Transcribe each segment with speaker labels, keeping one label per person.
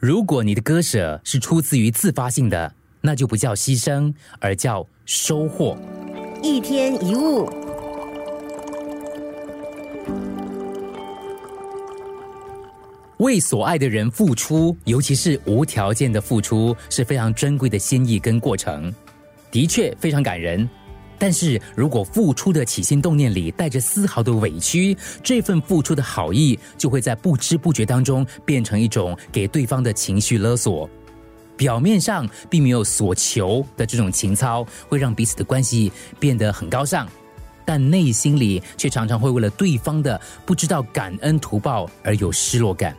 Speaker 1: 如果你的割舍是出自于自发性的，那就不叫牺牲，而叫收获。
Speaker 2: 一天一物，
Speaker 1: 为所爱的人付出，尤其是无条件的付出，是非常珍贵的心意跟过程，的确非常感人。但是如果付出的起心动念里带着丝毫的委屈，这份付出的好意就会在不知不觉当中变成一种给对方的情绪勒索。表面上并没有所求的这种情操，会让彼此的关系变得很高尚，但内心里却常常会为了对方的不知道感恩图报而有失落感。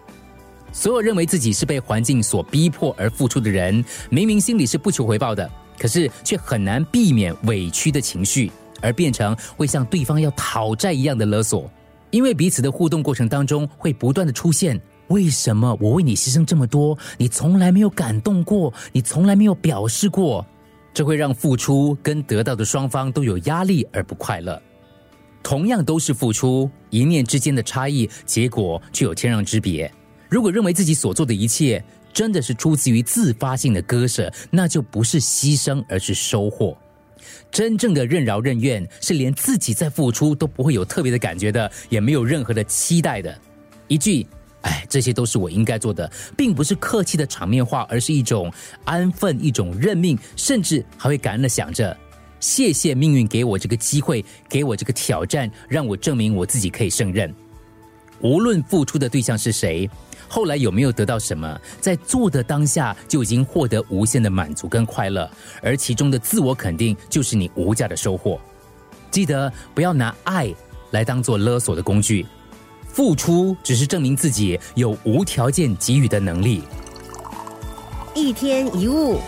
Speaker 1: 所有认为自己是被环境所逼迫而付出的人，明明心里是不求回报的。可是却很难避免委屈的情绪，而变成会向对方要讨债一样的勒索。因为彼此的互动过程当中会不断的出现：为什么我为你牺牲这么多，你从来没有感动过，你从来没有表示过？这会让付出跟得到的双方都有压力而不快乐。同样都是付出，一念之间的差异，结果却有天壤之别。如果认为自己所做的一切，真的是出自于自发性的割舍，那就不是牺牲，而是收获。真正的任劳任怨，是连自己在付出都不会有特别的感觉的，也没有任何的期待的。一句“哎，这些都是我应该做的”，并不是客气的场面话，而是一种安分，一种认命，甚至还会感恩的想着：谢谢命运给我这个机会，给我这个挑战，让我证明我自己可以胜任。无论付出的对象是谁。后来有没有得到什么？在做的当下就已经获得无限的满足跟快乐，而其中的自我肯定就是你无价的收获。记得不要拿爱来当做勒索的工具，付出只是证明自己有无条件给予的能力。
Speaker 2: 一天一物。